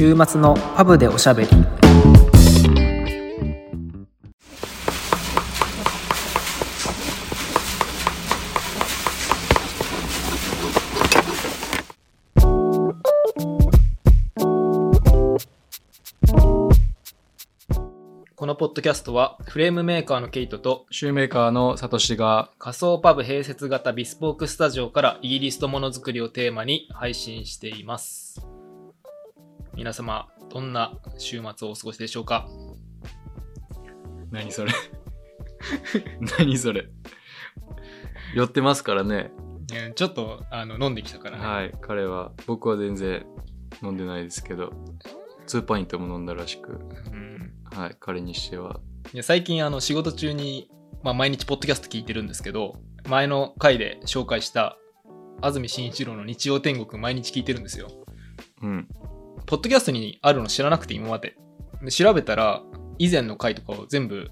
週末のパブでおしゃべり。このポッドキャストはフレームメーカーのケイトとシューメーカーのサトシが仮想パブ併設型ビスポークスタジオからイギリスとものづくりをテーマに配信しています皆様どんな週末をお過ごしでしょうか？何それ？何それ？寄ってますからね。えーちょっとあの飲んできたからね、はい彼は。僕は全然飲んでないですけど2パイントも飲んだらしく。うん、はい彼にしては。いや最近あの仕事中に、まあ、毎日ポッドキャスト聞いてるんですけど前の回で紹介した安住紳一郎の日曜天国毎日聞いてるんですよ。うんポッドキャストにあるの知らなくて今まで。で調べたら以前の回とかを全部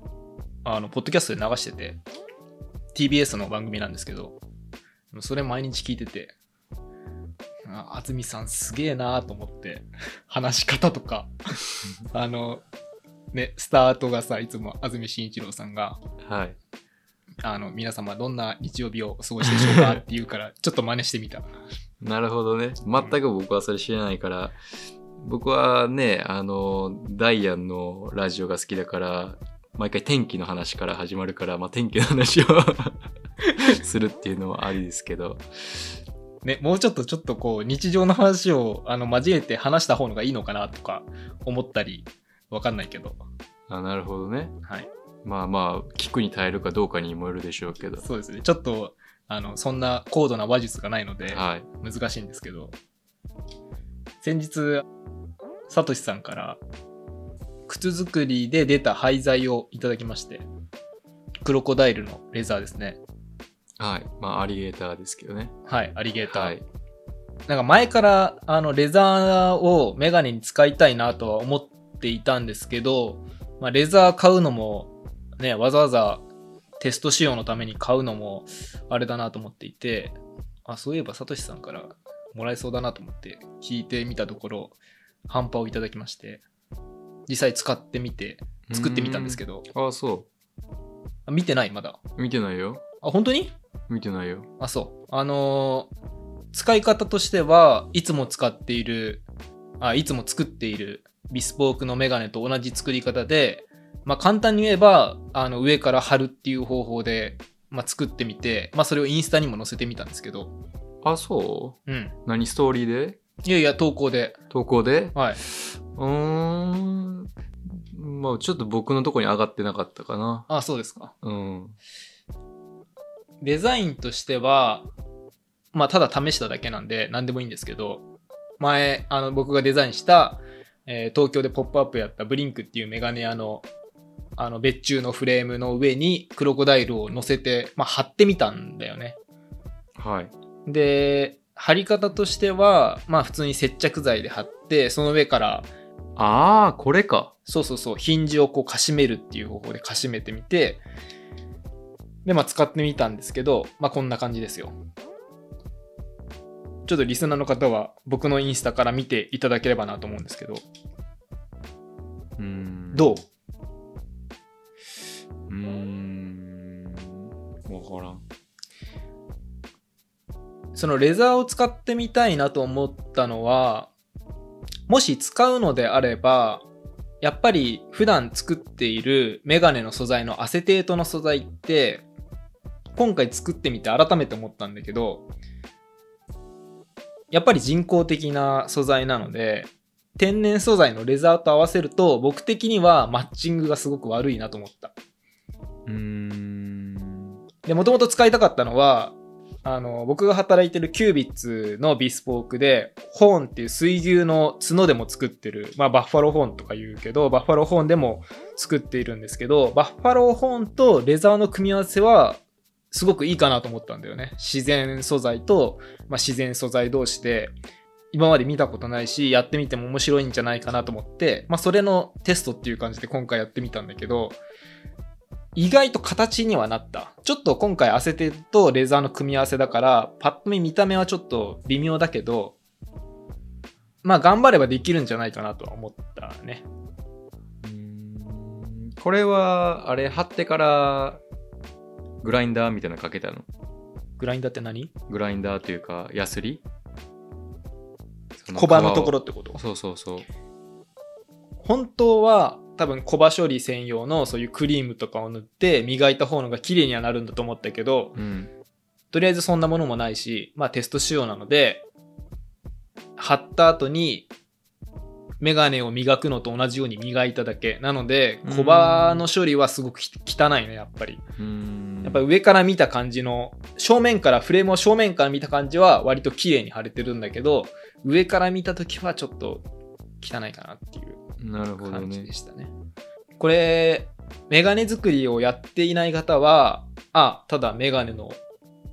あのポッドキャストで流してて TBS の番組なんですけどそれ毎日聞いててあ安住さんすげえなーと思って話し方とか あのねスタートがさいつも安住紳一郎さんがはい。あの皆様どんな日曜日をお過ごしでしょうかって言うからちょっと真似してみた。なるほどね。全く僕はそれ知らないから僕はねあのダイアンのラジオが好きだから毎回天気の話から始まるから、まあ、天気の話を するっていうのはありですけど。ね、もうちょっとちょっとこう日常の話をあの交えて話した方がいいのかなとか思ったりわかんないけど、あなるほどね。はい、まあまあ聞くに耐えるかどうかにもよるでしょうけど。そうですね。ちょっとあのそんな高度な話術がないのではい。難しいんですけど先日さとしさんから靴作りで出た廃材をいただきましてクロコダイルのレザーですね。はい。まあアリゲーターですけどね。はいアリゲーター、はい。なんか前からあのレザーをメガネに使いたいなとは思っていたんですけど、まあ、レザー買うのもね、わざわざテスト仕様のために買うのもあれだなと思っていて、あ、そういえばサトシさんからもらえそうだなと思って聞いてみたところ、半端をいただきまして、実際使ってみて作ってみたんですけど、ああそあ見てないまだ。う見てないよ。あ、本当に？見てないよ。あ、そう。あのー使い方としてはいつも使っている、あ、いつも作っているビスポークのメガネと同じ作り方で、まあ簡単に言えば、あの上から貼るっていう方法で、まあ、作ってみて、まあそれをインスタにも載せてみたんですけど、あそう？うん。何？ストーリーで？いやいや、投稿で。投稿で？はい。うーんまあちょっと僕のとこに上がってなかったかなあ、そうですか。うんデザインとしては、まあ、ただ試しただけなんで、何でもいいんですけど、前、あの、僕がデザインした、えー東京でポップアップやったブリンクっていうメガネ屋の、あの、別注のフレームの上にクロコダイルを乗せて、まあ、貼ってみたんだよね。はいで、貼り方としては、まあ、普通に接着剤で貼って、その上から、ああこれか。そうそうそう、ヒンジをこう、かしめるっていう方法でかしめてみて、で、まあ、使ってみたんですけど、まあ、こんな感じですよ。ちょっとリスナーの方は僕のインスタから見ていただければなと思うんですけど、うーん。どう？うーん。わからんそのレザーを使ってみたいなと思ったのは、もし使うのであれば、やっぱり普段作っているメガネの素材のアセテートの素材って、今回作ってみて改めて思ったんだけど、やっぱり人工的な素材なので、天然素材のレザーと合わせると、僕的にはマッチングがすごく悪いなと思った。うーんで、もともと使いたかったのは、あの、僕が働いてるキュービッツのビスポークで、ホーンっていう水牛の角でも作ってる、まあバッファローホーンとか言うけど、バッファローホーンでも作っているんですけど、バッファローホーンとレザーの組み合わせは、すごくいいかなと思ったんだよね。自然素材と、まあ、自然素材同士で、今まで見たことないし、やってみても面白いんじゃないかなと思って、まあ、それのテストっていう感じで今回やってみたんだけど、意外と形にはなった。ちょっと今回アセテとレザーの組み合わせだから、パッと見見た目はちょっと微妙だけど、まあ頑張ればできるんじゃないかなとは思ったね。うんこれは、あれ、貼ってから、グラインダーみたいなのかけたの？グラインダーって何？グラインダーというか、ヤスリ？そ小刃のところ皮ってこと？をそうそうそう。本当は多分小刃処理専用のそういうクリームとかを塗って磨いた方のが綺麗にはなるんだと思ったけどうん。とりあえずそんなものもないしまあテスト仕様なので貼った後にメガネを磨くのと同じように磨いただけ。なのでうん。小刃の処理はすごくき汚いねやっぱり。うん。やっぱり上から見た感じの正面からフレームを正面から見た感じは割と綺麗に貼れてるんだけど上から見た時はちょっと汚いかなっていうなるほどね感じで。したね。これ、メガネ作りをやっていない方は、あ、ただメガネの、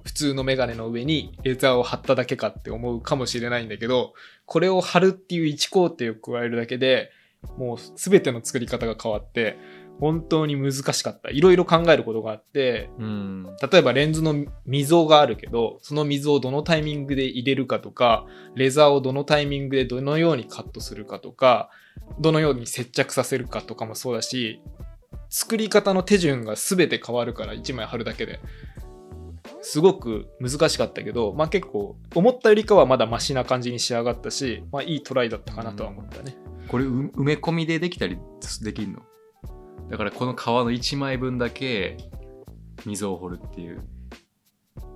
普通のメガネの上にレザーを貼っただけかって思うかもしれないんだけど、これを貼るっていう1工程を加えるだけでもう全ての作り方が変わって、本当に難しかった。いろいろ考えることがあって、うん。例えばレンズの溝があるけど、その溝をどのタイミングで入れるかとか、レザーをどのタイミングでどのようにカットするかとか、どのように接着させるかとかもそうだし、作り方の手順が全て変わるから1枚貼るだけで。すごく難しかったけど、まあ結構思ったよりかはまだマシな感じに仕上がったし、まあいいトライだったかなとは思ったね。これう埋め込みでできたりできんの？だからこの皮の1枚分だけ溝を掘るっていう。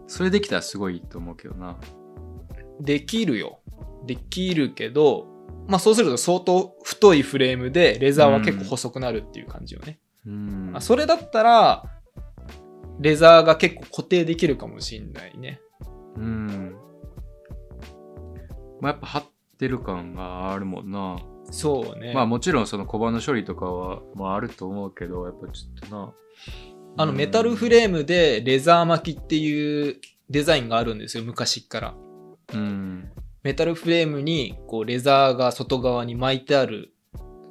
それできたらすごいと思うけどな。できるよ。できるけど、まあそうすると相当太いフレームでレザーは結構細くなるっていう感じよね。うんあそれだったら、レザーが結構固定できるかもしんないね。うん。まあやっぱ張ってる感があるもんな。そうね。まあもちろんその小刃の処理とかは、まあ、あると思うけど、やっぱちょっとな。あのメタルフレームでレザー巻きっていうデザインがあるんですよ、昔っから。うん。メタルフレームにこうレザーが外側に巻いてある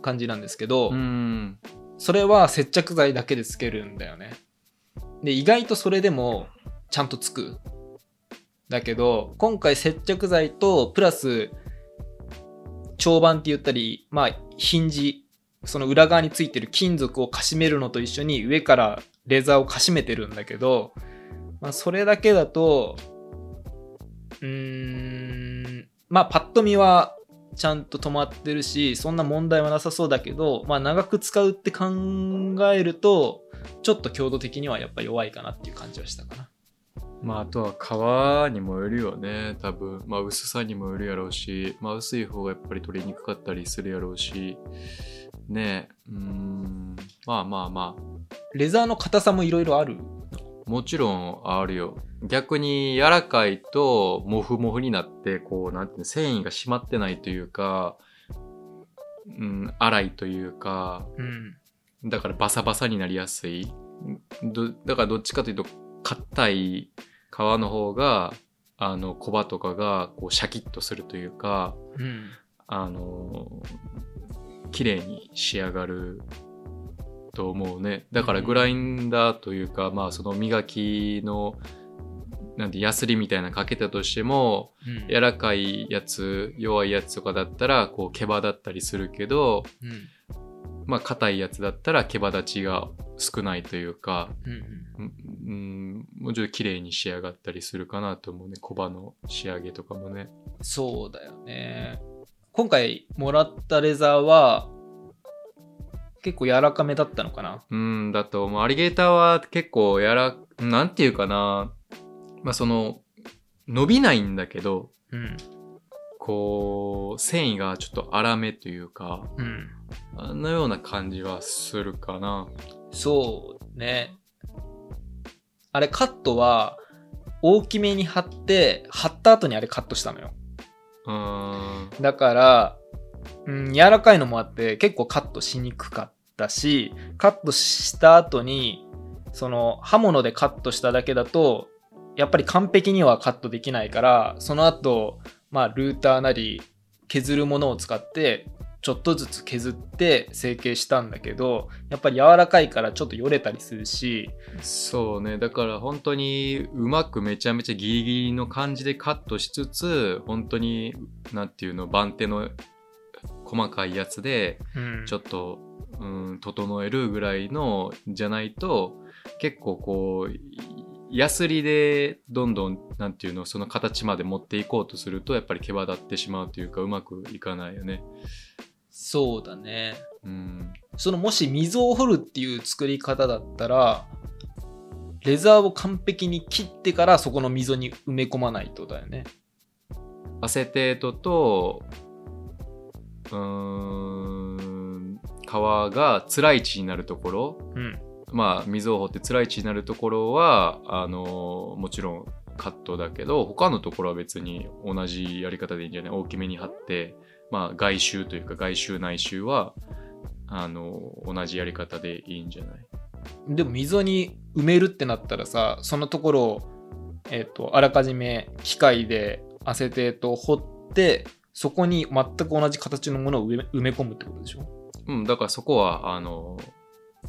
感じなんですけど、うん。それは接着剤だけでつけるんだよね。で、意外とそれでもちゃんとつく。だけど、今回接着剤とプラス長板って言ったり、まあ、ヒンジ、その裏側についてる金属をかしめるのと一緒に上からレザーをかしめてるんだけど、まあ、それだけだと、うーん、まあ、パッと見はちゃんと止まってるし、そんな問題はなさそうだけど、まあ、長く使うって考えると、ちょっと強度的にはやっぱ弱いかなっていう感じはしたかな。まああとは皮にもよるよね、多分。まあ薄さにもよるやろうし、まあ薄い方がやっぱり取りにくかったりするやろうし、ねえ、うーん、まあまあまあ。レザーの硬さもいろいろある。もちろんあるよ。逆に柔らかいとモフモフになって、こう、なんていうの、繊維が締まってないというか、うん、粗いというか、うん。だからバサバサになりやすい。どだからどっちかというと、硬い皮の方が、あの、小刃とかが、こう、シャキッとするというか、うん。あの、綺麗に仕上がると思うね。だからグラインダーというか、まあその磨きの、なんてヤスリみたいなのかけたとしても、うん。柔らかいやつ、弱いやつとかだったら、こう毛羽だったりするけど、うん。まあ硬いやつだったら毛羽立ちが少ないというか、うん。うん、うんもうちょっと綺麗に仕上がったりするかなと思うね。小刃の仕上げとかもね。そうだよね。今回もらったレザーは、結構柔らかめだったのかな？うん、だと思う。アリゲーターは結構やら、なんていうかな。まあその、伸びないんだけど、うん。こう、繊維がちょっと粗めというか、うん。あのような感じはするかな。そうね。あれカットは大きめに貼って、貼った後にあれカットしたのよ。うーん。だから、うん、柔らかいのもあって結構カットしにくかったし、カットした後に、その刃物でカットしただけだと、やっぱり完璧にはカットできないから、その後、まあルーターなり削るものを使ってちょっとずつ削って成形したんだけどやっぱり柔らかいからちょっとよれたりするし。そうね。だから本当にうまくめちゃめちゃギリギリの感じでカットしつつ本当になんていうの番手の細かいやつでうん。ちょっと、うん、整えるぐらいのじゃないと結構こうヤスリでどんどんなんていうのその形まで持っていこうとするとやっぱり毛羽立ってしまうというかうまくいかないよね。そうだね。うん、そのもし溝を掘るっていう作り方だったらレザーを完璧に切ってからそこの溝に埋め込まないとだよね。アセテートとうーん皮が辛い位置になるところ。うん。まあ溝を掘って辛い位置になるところはあのもちろんカットだけど他のところは別に同じやり方でいいんじゃない？大きめに貼ってまあ外周というか外周内周はあの同じやり方でいいんじゃない？でも溝に埋めるってなったらさそのところを、えっとあらかじめ機械でアセテートを掘ってそこに全く同じ形のものを埋め込むってことでしょ？うんだからそこはあの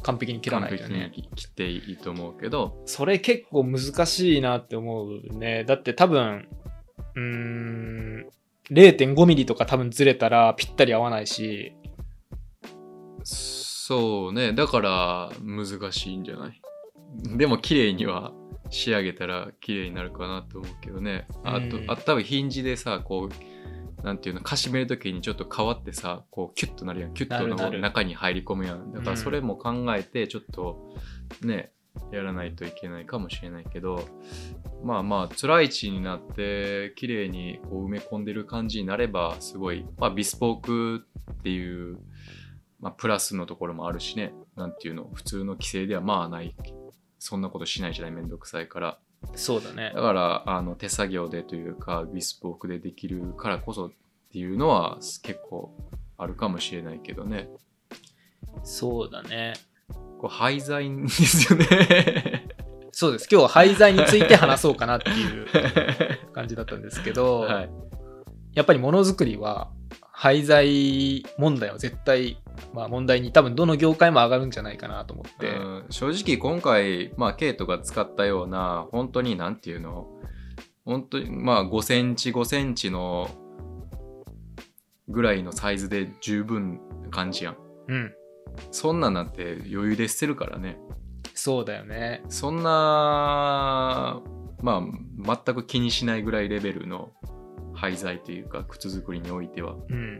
完璧に切らないとね。に切っていいと思うけど。それ結構難しいなって思うね。だって多分うーん0.5ミリとか多分ずれたらぴったり合わないし。そうね。だから難しいんじゃない？でも綺麗には仕上げたら綺麗になるかなと思うけどね。あと、うん。あ多分ヒンジでさこうなんていうのかしめる時にちょっと変わってさこうキュッとなるやん。キュッと中に入り込むやん。だかうんらそれも考えてちょっとねやらないといけないかもしれないけどまあまあ辛い位置になって綺麗にこう埋め込んでる感じになればすごい、まあ、ビスポークっていう、まあ、プラスのところもあるしね。なんていうの普通の規制ではまあない。そんなことしないじゃないめんどくさいからそうだね。だからあの手作業でというかビスポークでできるからこそっていうのは結構あるかもしれないけどね。そうだね。こう廃材ですよね。そうです。今日は廃材について話そうかなっていう感じだったんですけど、はい。やっぱりものづくりは廃材問題は絶対、まあ、問題に多分どの業界も上がるんじゃないかなと思って、うん正直今回、まあ、ケイトが使ったような本当になんていうの本当にまあ5センチ5センチのぐらいのサイズで十分な感じやん。うん。そんなんなんて余裕で捨てるからね。そうだよね。そんなまあ全く気にしないぐらいレベルの廃材というか靴作りにおいては。うん。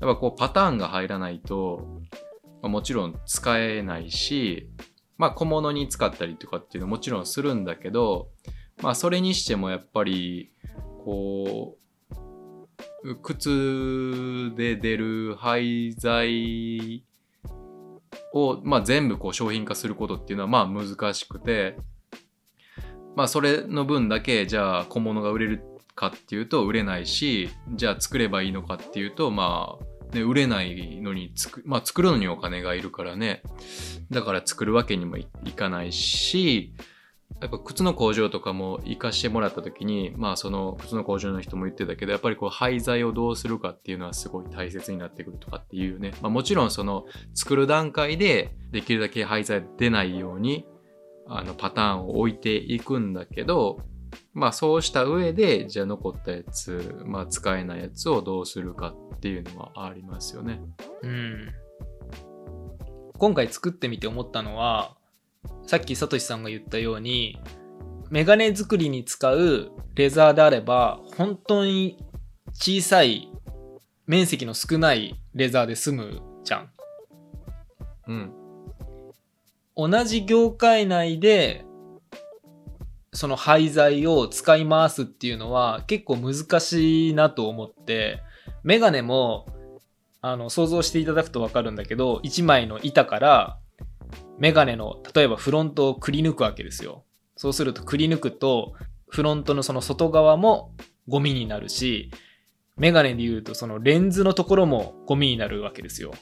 やっぱこうパターンが入らないと、まあもちろん使えないし、まあ小物に使ったりとかっていうのはもちろんするんだけど、まあそれにしてもやっぱり、こう、靴で出る廃材を、まあ全部こう商品化することっていうのはまあ難しくて、まあそれの分だけじゃあ小物が売れるかっていうと売れないしじゃあ作ればいいのかっていうとまあ、ね、売れないのにつく、まあ、作るのにお金がいるからね。だから作るわけにもいかないしやっぱ靴の工場とかも行かしてもらった時にまあその靴の工場の人も言ってたけどやっぱりこう廃材をどうするかっていうのはすごい大切になってくるとかっていうね、まあ、もちろんその作る段階でできるだけ廃材出ないようにあのパターンを置いていくんだけどまあそうした上でじゃあ残ったやつ、まあ、使えないやつをどうするかっていうのはありますよね。うん今回作ってみて思ったのはさっきさとしさんが言ったようにメガネ作りに使うレザーであれば本当に小さい面積の少ないレザーで済むじゃんうん。同じ業界内でその廃材を使い回すっていうのは結構難しいなと思ってメガネもあの想像していただくと分かるんだけど1枚の板からメガネの例えばフロントをくり抜くわけですよ。そうするとくり抜くとフロントのその外側もゴミになるしメガネでいうとそのレンズのところもゴミになるわけですよ。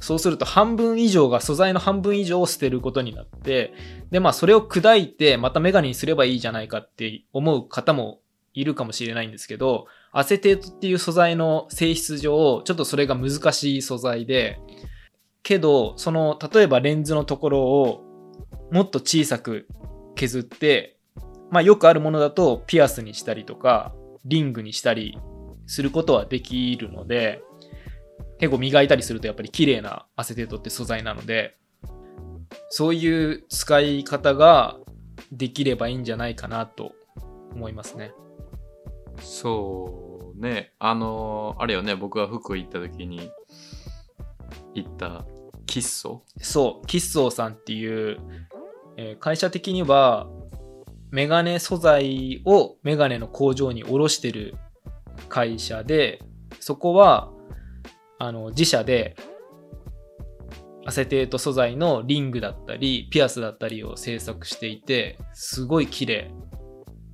そうすると半分以上が素材の半分以上を捨てることになって、で、まあそれを砕いてまたメガネにすればいいじゃないかって思う方もいるかもしれないんですけど、アセテートっていう素材の性質上、ちょっとそれが難しい素材で、けど、その、例えばレンズのところをもっと小さく削って、まあよくあるものだとピアスにしたりとか、リングにしたりすることはできるので、結構磨いたりするとやっぱり綺麗なアセテートって素材なので、そういう使い方ができればいいんじゃないかなと思いますね。そうね。あのあれよね、僕が福井行った時に行ったキッソ？そう、キッソーさんっていう、えー会社的にはメガネ素材をメガネの工場に卸してる会社で、そこはあの自社でアセテート素材のリングだったりピアスだったりを製作していてすごい綺麗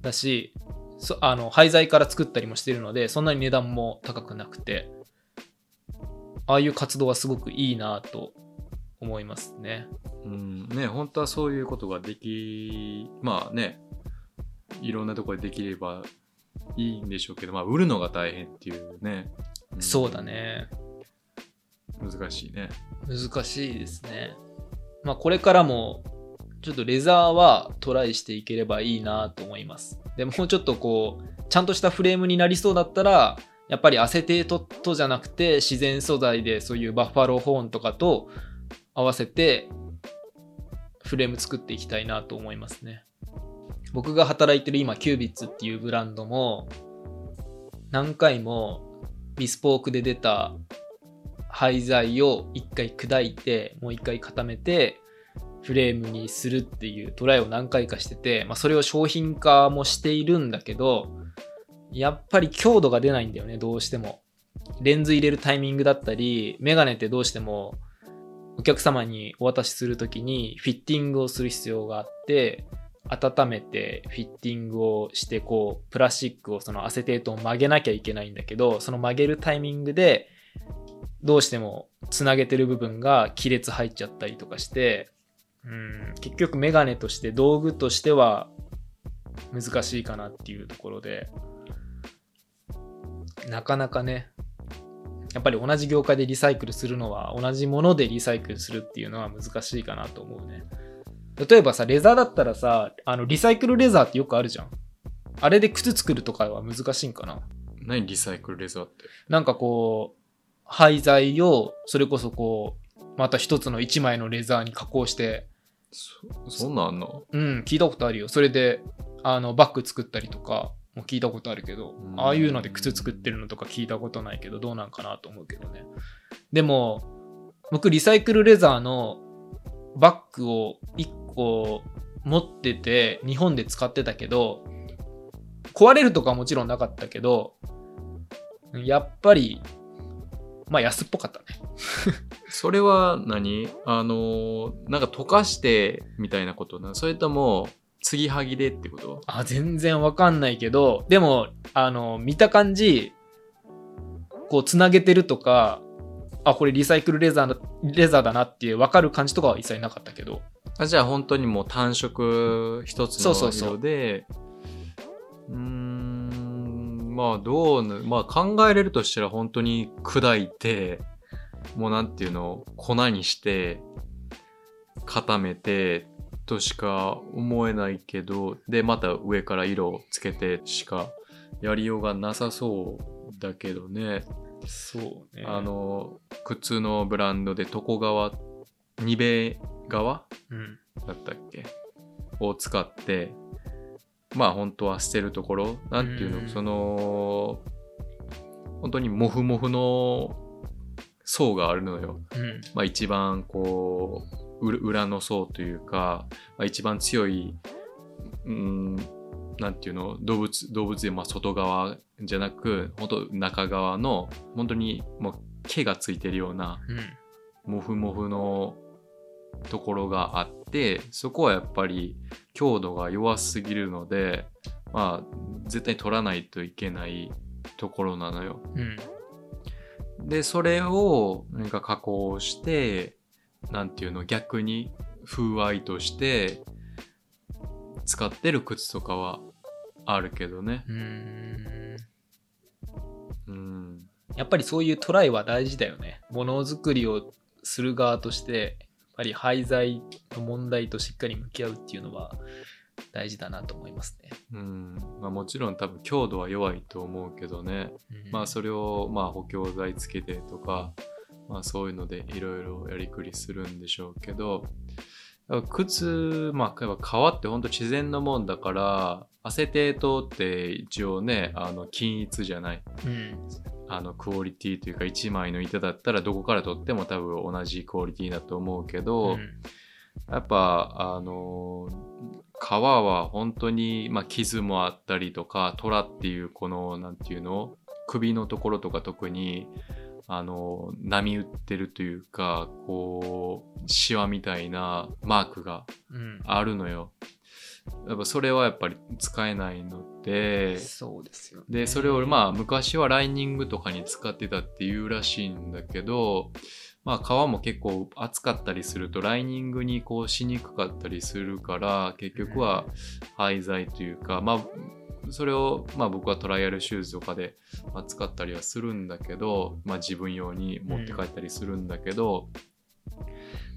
だしそあの廃材から作ったりもしてるのでそんなに値段も高くなくてああいう活動はすごくいいなと思いますね。うん、ね、本当はそういうことができ、まあね、いろんなところでできればいいんでしょうけど、まあ、売るのが大変っていうね。んそうだ。ね。難しいね。難しいですね。まあこれからもちょっとレザーはトライしていければいいなと思います。でもうちょっとこう、ちゃんとしたフレームになりそうだったら、やっぱりアセテートとじゃなくて自然素材でそういうバッファローホーンとかと合わせてフレーム作っていきたいなと思いますね。僕が働いてる今キュービッツっていうブランドも何回もビスポークで出た廃材を一回砕いてもう一回固めてフレームにするっていうトライを何回かしてて、まあ、それを商品化もしているんだけどやっぱり強度が出ないんだよねどうしても。レンズ入れるタイミングだったりメガネってどうしてもお客様にお渡しするときにフィッティングをする必要があって温めてフィッティングをしてこうプラスチックをそのアセテートを曲げなきゃいけないんだけどその曲げるタイミングでどうしてもつなげてる部分が亀裂入っちゃったりとかして、うん、結局メガネとして道具としては難しいかなっていうところでなかなかねやっぱり同じ業界でリサイクルするのは同じものでリサイクルするっていうのは難しいかなと思うね。例えばさレザーだったらさあのリサイクルレザーってよくあるじゃん。あれで靴作るとかは難しいんかな？何リサイクルレザーって？なんかこう、廃材をそれこそこう、また一つの一枚のレザーに加工して、そそんなんあんの？うん、聞いたことあるよ。それで、あの、バッグ作ったりとかも聞いたことあるけどう、んああいうので靴作ってるのとか聞いたことないけど、どうなんかなと思うけどね。でも、僕、リサイクルレザーのバッグを1個持ってて、日本で使ってたけど、壊れるとかはもちろんなかったけど、やっぱり、まあ安っぽかったね。それは何？あのーなんか溶かしてみたいなことな？それとも、継ぎはぎでってこと？あ、全然わかんないけど、でも、あの、見た感じ、こう、つなげてるとか、あ、これリサイクルレザーだレザーだなっていう分かる感じとかは一切なかったけど、あじゃあ本当にもう単色一つのそうそうそう。色でうーんまあどうなまあ考えれるとしたら本当に砕いてもうなんていうの粉にして固めてとしか思えないけどでまた上から色をつけてしかやりようがなさそうだけどねそうね。あ、の靴のブランドで床側ニベ側うん。だったっけ？を使ってまあ本当は捨てるところなんていうの、うんその本当にモフモフの層があるのよ。うん。まあ一番こうう裏の層というか、まあ、一番強いうんなんていうの動物動物でまあ外側じゃなく本当中側の本当にもう毛がついてるようなうん。モフモフのところがあってそこはやっぱり強度が弱すぎるのでまあ絶対取らないといけないところなのよ。うん。でそれを何か加工してなんていうの逆に風合いとして使ってる靴とかはあるけどね。うーんうん。やっぱりそういうトライは大事だよね。ものづくりをする側として、ぱり廃材の問題としっかり向き合うっていうのは大事だなと思いますね。うん。まあもちろん多分強度は弱いと思うけどね。まあそれをまあ補強剤つけてとか、まあそういうのでいろいろやりくりするんでしょうけど、靴、まあやっぱ革って本当自然のもんだから、アセテートって一応ね、あの均一じゃない。うん。あのクオリティというか1枚の板だったらどこから取っても多分同じクオリティだと思うけど、うんやっぱあの皮は本当に、まあ、傷もあったりとか虎っていうこのなんていうの首のところとか特にあの波打ってるというかこうシワみたいなマークがうん。あるのよ。やっぱそれはやっぱり使えないので、そうですよ、ね。でそれをまあ昔はライニングとかに使ってたっていうらしいんだけどまあ皮も結構厚かったりするとライニングにこうしにくかったりするから結局は廃材というかまあそれをまあ僕はトライアルシューズとかでまあ使ったりはするんだけどまあ自分用に持って帰ったりするんだけど、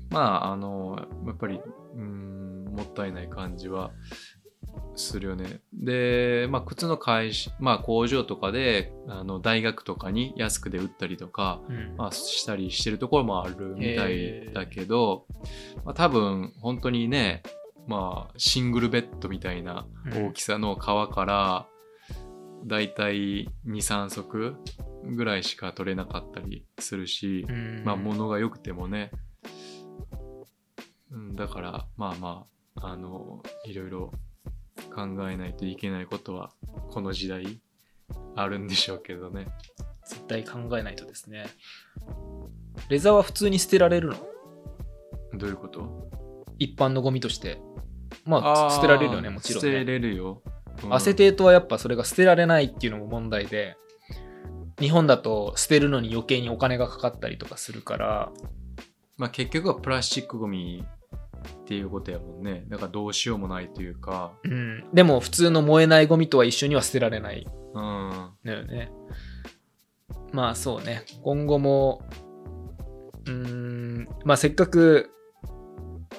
まああのやっぱりうんもったいない感じはするよね。で、まあ、靴の会社、まあ、工場とかであの大学とかに安くで売ったりとか、うん。まあ、したりしてるところもあるみたいだけど、まあ、多分本当にね、まあ、シングルベッドみたいな大きさの革から、だいたい23足ぐらいしか取れなかったりするし、うん。まあ物が良くてもね、うん、だからまあまああのいろいろ考えないといけないことはこの時代あるんでしょうけどね絶対考えないとですね。レザーは普通に捨てられるの？どういうこと？一般のゴミとして。まあ、捨てられるよね、もちろん、捨てね。れるよ、うんアセテートはやっぱそれが捨てられないっていうのも問題で、日本だと捨てるのに余計にお金がかかったりとかするから、まあ結局はプラスチックゴミっていうことやもんね。だからどうしようもないというか。うん、でも普通の燃えないゴミとは一緒には捨てられない。うん。のよね。まあそうね、今後も、うーん、まあせっかく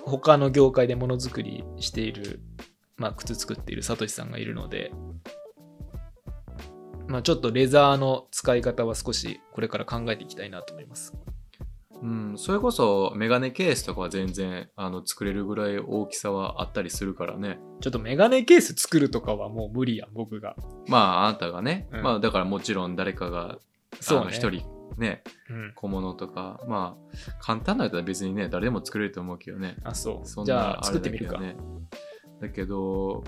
他の業界でものづくりしている、まあ靴作っているサトシさんがいるので、まあちょっとレザーの使い方は少しこれから考えていきたいなと思います。うん、それこそメガネケースとかは全然あの作れるぐらい大きさはあったりするからねちょっとメガネケース作るとかはもう無理やん、僕が。まああなたがね、うんまあだからもちろん誰かがそう一人ねうん。小物とかまあ簡単なやったら別にね誰でも作れると思うけどねあ、そう。そんじゃあな作ってみるか。だけど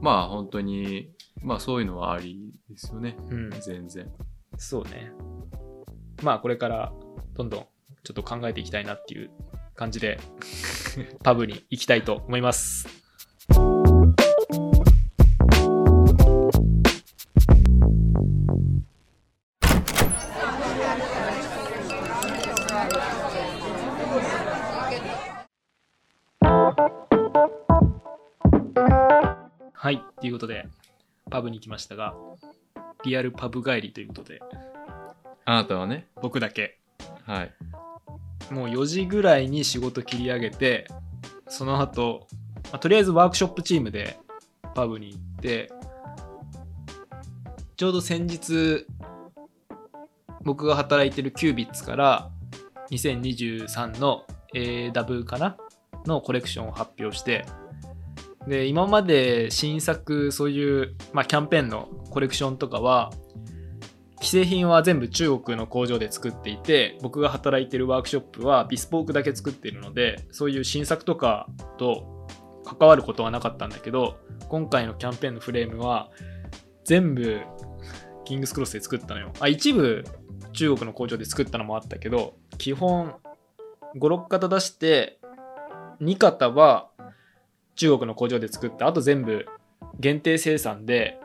まあ本当にまあそういうのはありですよねうん。全然そうね。まあこれからどんどんちょっと考えていきたいなっていう感じで パブに行きたいと思います。はい、ということでパブに来ましたが、リアルパブ帰りということで、あなたはね。僕だけ。はいもう4時ぐらいに仕事切り上げてその後、まあとりあえずワークショップチームでパブに行ってちょうど先日僕が働いてるキュービッツから2023の AW かな？のコレクションを発表してで今まで新作そういう、まあ、キャンペーンのコレクションとかは既製品は全部中国の工場で作っていて僕が働いてるワークショップはビスポークだけ作っているのでそういう新作とかと関わることはなかったんだけど今回のキャンペーンのフレームは全部キングスクロスで作ったのよ。あ一部中国の工場で作ったのもあったけど基本56型出して2型は中国の工場で作った。あと全部限定生産で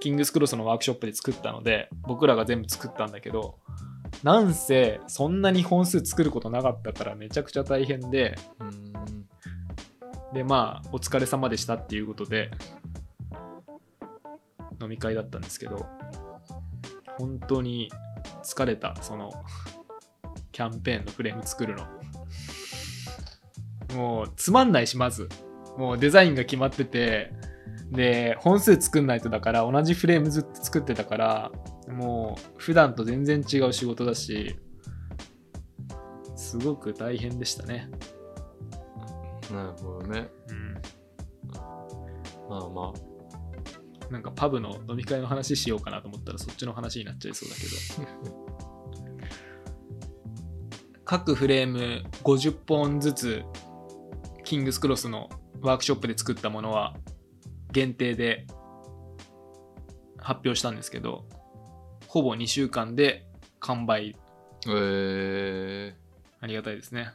キングスクロスのワークショップで作ったので僕らが全部作ったんだけどなんせそんなに本数作ることなかったからめちゃくちゃ大変でうんでまあお疲れ様でしたっていうことで飲み会だったんですけど、本当に疲れた、その、キャンペーンのフレーム作るの。もう、つまんないし、まず。もうデザインが決まってて、で、本数作んないとだから、同じフレームずっと作ってたから、もう、普段と全然違う仕事だし、すごく大変でしたね。なるほどね。うん。まあまなんかパブの飲み会の話しようかなと思ったらそっちの話になっちゃいそうだけど 各フレーム50本ずつキングスクロスのワークショップで作ったものは限定で発表したんですけどほぼ2週間で完売。あ。えありがたいですね。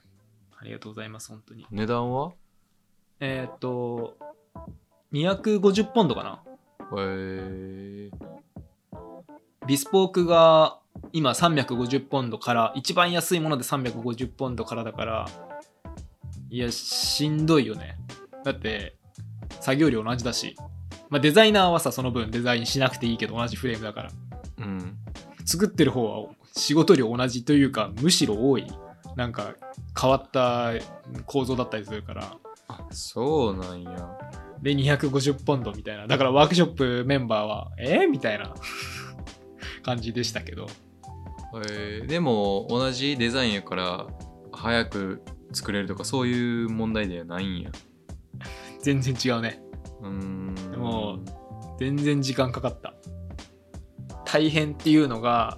ありがとうございます本当に。ー、値段は？えーっと250ポンドかな。えー、ビスポークが今350ポンドから一番安いもので350ポンドからだからいやしんどいよね。だって作業量同じだし、まあ、デザイナーはさその分デザインしなくていいけど同じフレームだからうん。作ってる方は仕事量同じというかむしろ多いなんか変わった構造だったりするからあ、そうなんや。で250ポンドみたいなだからワークショップメンバーはえー、みたいな感じでしたけどえー、でも同じデザインやから早く作れるとかそういう問題ではないんや。全然違うね。うーん。でも全然時間かかった。大変っていうのが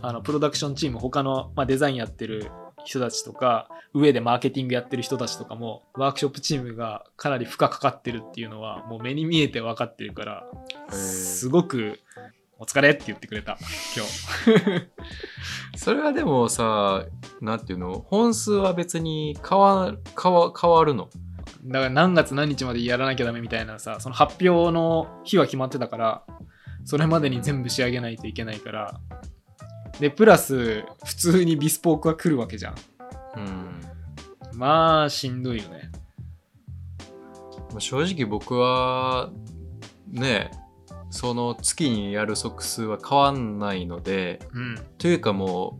あのプロダクションチーム他の、まあ、デザインやってる人たちとか上でマーケティングやってる人たちとかもワークショップチームがかなり負荷かかってるっていうのはもう目に見えて分かってるからすごくお疲れって言ってくれた。今日。それはでもさ、なんていうの、本数は別に変わ変わ変わるの？だから何月何日までやらなきゃダメみたいなさその発表の日は決まってたからそれまでに全部仕上げないといけないからでプラス普通にビスポークが来るわけじゃんうん。まあしんどいよねまあ正直僕は、ね、その月にやる即数は変わんないので、うんというかも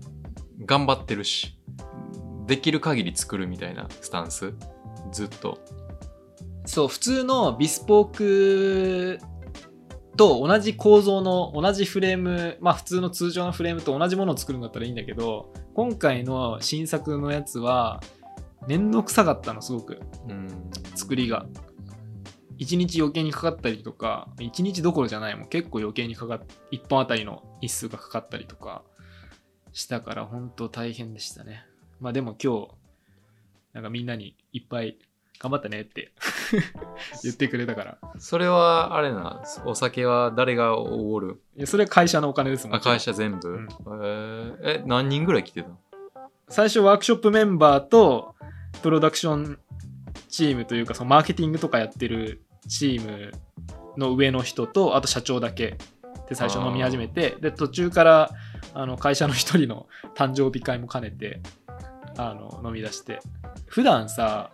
う、頑張ってるし、できる限り作るみたいなスタンス。ずっと。そう普通のビスポークと同じ構造の同じフレームまあ普通の通常のフレームと同じものを作るんだったらいいんだけど今回の新作のやつはめんどくさかったのすごくうん。作りが1日余計にかかったりとか1日どころじゃないもん結構余計にかかっ1本あたりの日数がかかったりとかしたから本当大変でしたねまあでも今日なんかみんなにいっぱい頑張ったねって 言ってくれたから。それは、あれな、お酒は誰がおごる？いやそれは会社のお金ですもん。あ、会社全部、うん。えーえ、何人ぐらい来てたの？最初ワークショップメンバーとプロダクションチームというかそのマーケティングとかやってるチームの上の人とあと社長だけで最初飲み始めてで途中からあの会社の一人の 誕生日会も兼ねてあの飲み出して普段さ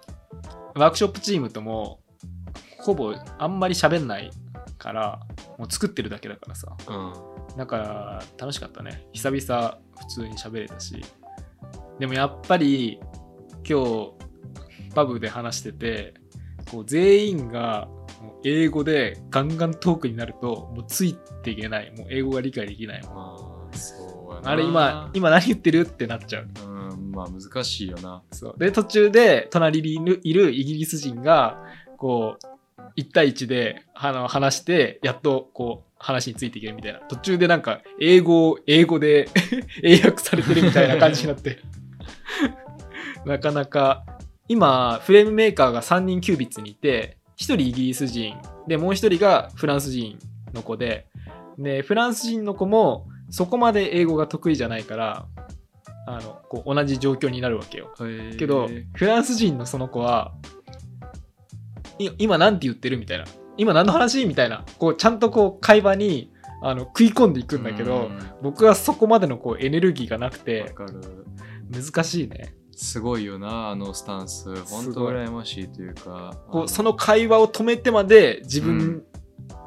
ワークショップチームともほぼあんまり喋んないからもう作ってるだけだからさ。うん。だから楽しかったね。久々普通に喋れたし。でもやっぱり今日パブで話しててこう全員が英語でガンガントークになるともうついていけない。もう英語が理解できない。もん。あれ今今何言ってるってなっちゃう。うん、まあ難しいよな。そう。で途中で隣にいるイギリス人がこう1対1であの話してやっとこう話についていけるみたいな。途中でなんか英語を英語で 英訳されてるみたいな感じになって。なかなか今フレームメーカーが3人キュービッツにいて1人イギリス人でもう1人がフランス人の子ででフランス人の子もそこまで英語が得意じゃないからあのこう同じ状況になるわけよけどフランス人のその子はい今なんて言ってるみたいな今何の話みたいなこうちゃんとこう会話にあの食い込んでいくんだけどうん僕はそこまでのこうエネルギーがなくわて。難しいねすごいよな、あのスタンス。本当羨ましいというか。こうその会話を止めてまで自分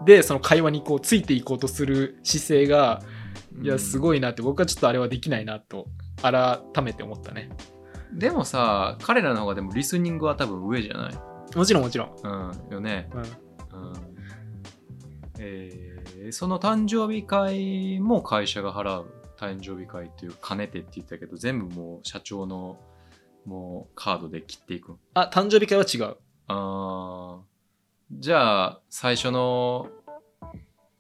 でその会話にこうついていこうとする姿勢がいやすい。ごいなって僕はちょっとあれはできないなと改めて思ったねでもさ、彼らの方がでもリスニングは多分上じゃない？もちろんもちろん、うん。よね。うん、うん。えーその誕生日会も会社が払う誕生日会っていう兼ねてって言ったけど全部もう社長のもうカードで切っていくんあ誕生日会は違うあーじゃあ最初の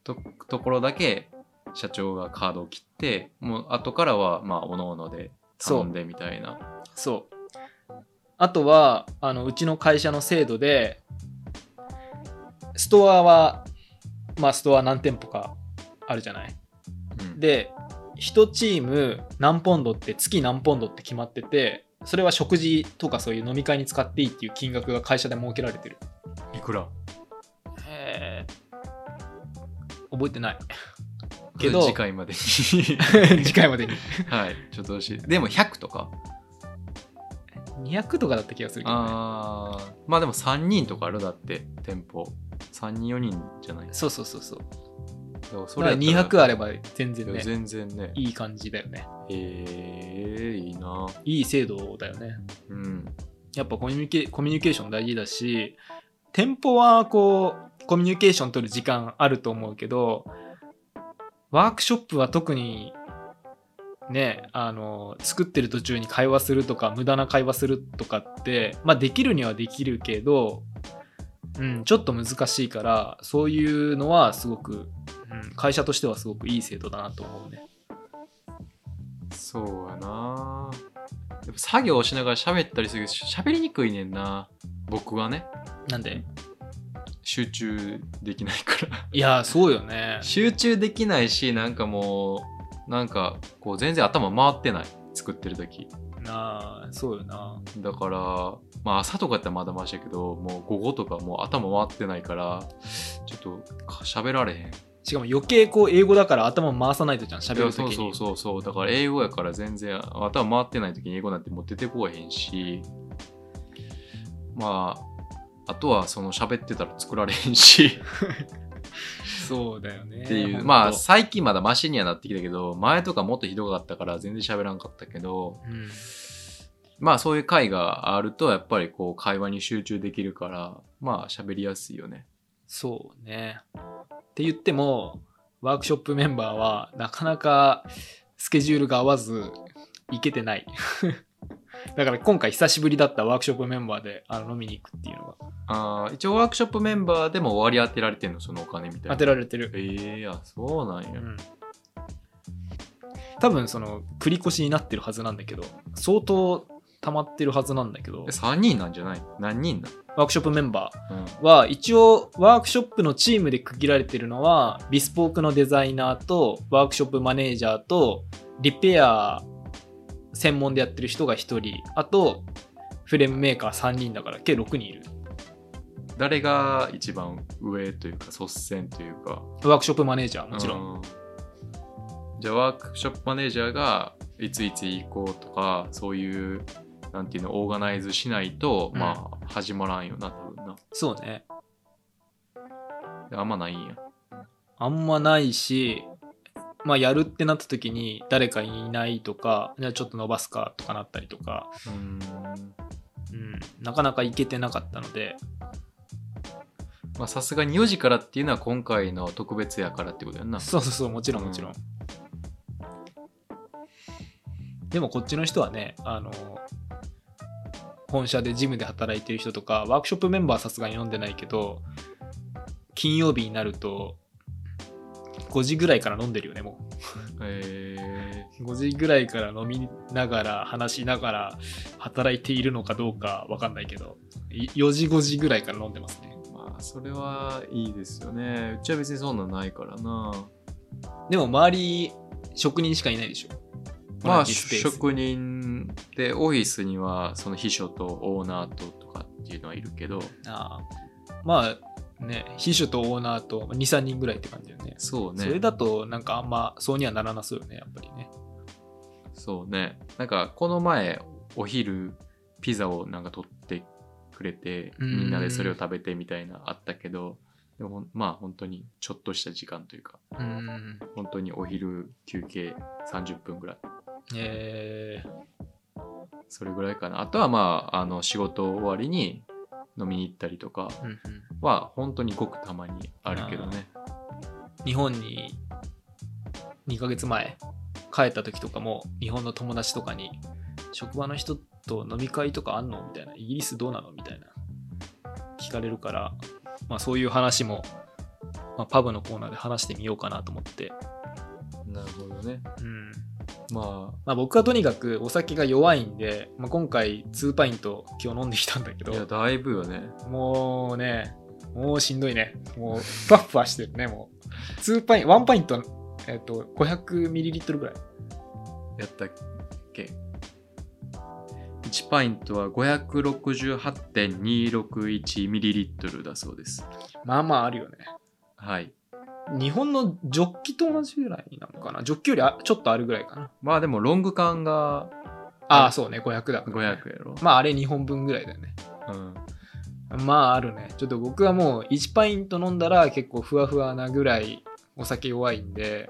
とところだけ社長がカードを切ってもう後からはまあおのおので頼んでみたいな。そう。あとはあのうちの会社の制度でストアはまあストア何店舗かあるじゃない？うん。で1チーム何ポンドって月何ポンドって決まっててそれは食事とかそういう飲み会に使っていいっていう金額が会社で設けられてる。いくら？えー覚えてないけど次回までに。次回までに。はいちょっと教えてでも100とか？200とかだった気がするけど、ね、あー。まあでも3人とかあるだって店舗。3人4人じゃない？そうそうそうそう。そそれは200あれば全然ね全然ね。いい感じだよね。えー、いいな。いい制度だよね。うん。やっぱコミュニケコミュニケーション大事だし店舗はこうコミュニケーション取る時間あると思うけどワークショップは特にねあの作ってる途中に会話するとか無駄な会話するとかってまあできるにはできるけど、うん、ちょっと難しいからそういうのはすごく、うん、会社としてはすごくいい制度だなと思うね。そうやな。やっぱ作業をしながら喋ったりするけど喋りにくいねんな僕はね。なんで？集中できないから。いやそうよね。集中できないしなんかもうなんかこう全然頭回ってない。作ってる時。なあそうよな。だからまあ朝とかやったらまだましやけどもう午後とかもう頭回ってないからちょっとか喋られへん。しかも余計こう英語だから頭回さないとじゃん喋るときに。そうそうそうだから英語やから全然頭回ってない時に英語なんてもう出てこえへんし。まああとはその喋ってたら作られへんし。そうだよね。っていう。まあ最近まだマシにはなってきたけど前とかもっとひどかったから全然喋らんかったけどうん。まあそういう会があるとやっぱりこう会話に集中できるからまあ喋りやすいよね。そうね。って言ってもワークショップメンバーはなかなかスケジュールが合わず行けてないだから今回久しぶりだったワークショップメンバーであの飲みに行くっていうのが。あー一応ワークショップメンバーでも割り当てられてんのそのお金みたいな当てられてる、ええあそうなんや、うん、多分その繰り越しになってるはずなんだけど相当溜まってるはずなんだけどえ3人なんじゃない何人だ、ワークショップメンバうん。ーは一応ワークショップのチームで区切られてるのはビスポークのデザイナーとワークショップマネージャーとリペア専門でやってる人が1人。あとフレームメーカー3人だから計6人いる。誰が一番上というか率先というか。ワークショップマネージャーもちろん、うん。じゃあワークショップマネージャーがいついつ行こうとかそういうなんていうのオーガナイズしないと、うん。まあ始まらんよな多分な。そうね。であんまないんや。あんまないしまあやるってなった時に誰かいないとかじゃあちょっと伸ばすかとかなったりとか、うーん。うん、なかなかいけてなかったので。まあさすがに4時からっていうのは今回の特別やからってことやんな。そうそうそうもちろんもちろん、でもこっちの人はねあの本社でジムで働いてる人とかワークショップメンバーはさすがに飲んでないけど金曜日になると5時ぐらいから飲んでるよねもえう5時ぐらいから飲みながら話しながら働いているのかどうかわかんないけどい4時5時ぐらいから飲んでますね。ー、まあそれはいいですよね。うちは別にそんなんないからな。でも周り職人しかいないでしょ。まあ職人でオフィスにはその秘書とオーナーととかっていうのはいるけど。ああまあね秘書とオーナーと23人ぐらいって感じだよね。そうね。それだとなんかあんまそうにはならなそうよねやっぱりね。そうね。なんかこの前お昼ピザをなんか取ってくれてうん。みんなでそれを食べてみたいなあったけどでもまあ本当にちょっとした時間というかうん。本当にお昼休憩30分ぐらい。えそれぐらいかな。あとはまああの仕事終わりに飲みに行ったりとか。は本当にごくたまにあるけどね。日本に2ヶ月前帰った時とかも日本の友達とかに職場の人と飲み会とかあんの？みたいな。イギリスどうなの？みたいな聞かれるから、まあ、そういう話も、まあ、パブのコーナーで話してみようかなと思って、なるほどね。うんままあ、僕はとにかくお酒が弱いんで、まあ、今回2パイント今日飲んできたんだけどあいやだいぶよね。もうねもうしんどいね。もうふわっふわしてるねもう。2パイン1パイントえっ、と 500ml ぐらい。やったっけ？1パイントは 568.261ml だそうです。まあまああるよね。はい日本のジョッキと同じぐらいなのかな？ジョッキよりあちょっとあるぐらいかな。まあでもロング缶がああ、そうね、500だ、500やろ、まああれ2本分ぐらいだよね。うん、まああるね。ちょっと僕はもう1パイント飲んだら結構ふわふわなぐらいお酒弱いんで、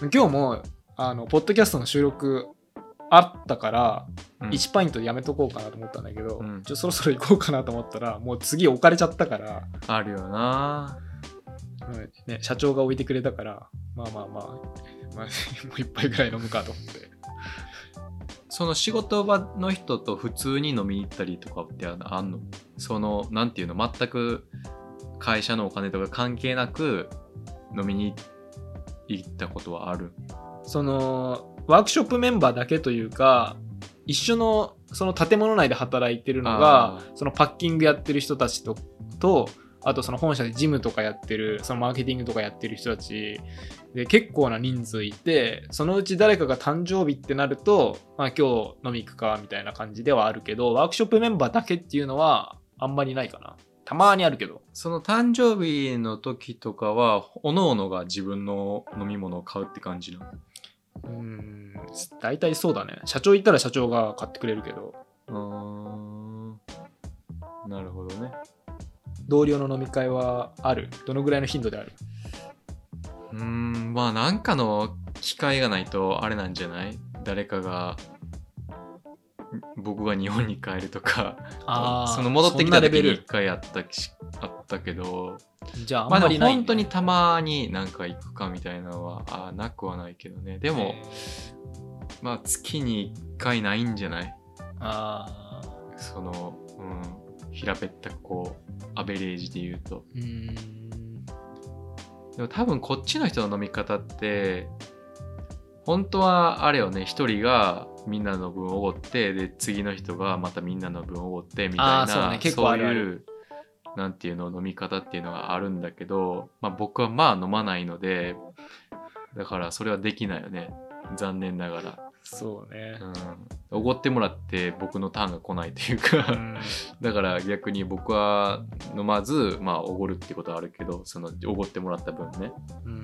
今日もあの、ポッドキャストの収録あったから、うん1パイントでやめとこうかなと思ったんだけど、うんちょそろそろ行こうかなと思ったら、もう次置かれちゃったから、あるよなうんね、社長が置いてくれたから、まあまあまあ、まあ、もう一杯ぐらい飲むかと思って。その仕事場の人と普通に飲みに行ったりとかってああんの？そのなんていうの？全く会社のお金とか関係なく飲みに行ったことはある？その、ワークショップメンバーだけというか、一緒のその建物内で働いてるのがあ、そのパッキングやってる人たちと、とあとその本社でジムとかやってる、そのマーケティングとかやってる人たちで結構な人数いて、そのうち誰かが誕生日ってなると、まあ今日飲み行くかみたいな感じではあるけど、ワークショップメンバーだけっていうのはあんまりないかな。たまにあるけど。その誕生日の時とかはおのおのが自分の飲み物を買うって感じなの？うーん、大体そうだね。社長行ったら社長が買ってくれるけど、うーんなるほどね同僚の飲み会はある？どのぐらいの頻度である？うーんまあなんかの機会がないとあれなんじゃない？誰かが僕が日本に帰るとか。その戻ってきた時に一回あったしあったけど。じゃああんまあでもまりない、本当にたまになんか行くかみたいなのはあなくはないけどね。でも、まあ月に1回ないんじゃない？あその、うん、平べったくこうアベレージで言うと。でも多分こっちの人の飲み方って本当はあれよね一人がみんなの分をおごってで次の人がまたみんなの分をおごってみたいなね結構あるある。いうなんていうの飲み方っていうのがあるんだけど、まあ、僕はまあ飲まないのでだからそれはできないよね残念ながらそうね。うん。おごってもらって僕のターンが来ないというか、うん。だから逆に僕は飲まずまあおごるってことはあるけどそのおごってもらった分ね。うん。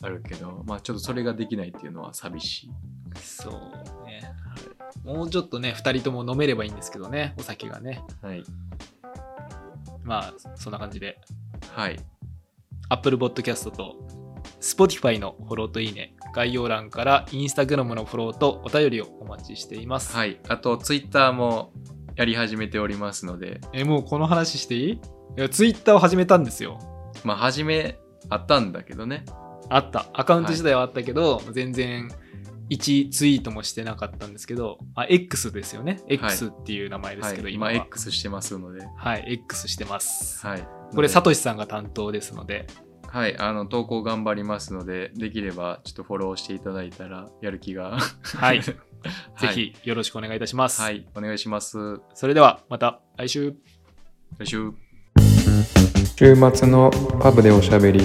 あるけどまあちょっとそれができないっていうのは寂しい。そうね。もうちょっとね2人とも飲めればいいんですけどねお酒がね。はい。まあそんな感じで。はい。Apple Podcast と Spotify のフォローといいね概要欄から Instagram のフォローとお便りをお待ちしています、はい。あと Twitter もやり始めておりますので。えもうこの話していい？いや Twitter を始めたんですよ。まあ初めあったんだけどね。あった。アカウント自体はあったけど、全然1ツイートもしてなかったんですけどあ X ですよね。X っていう名前ですけど、はい。今今は X してますので。はい X してます、はい。これサトシさんが担当ですのではいあの投稿頑張りますのでできればちょっとフォローしていただいたらやる気が はい。ぜはい。ひよろしくお願いいたします、はいお願いします。それではまた来週。来週。週末のパブでおしゃべり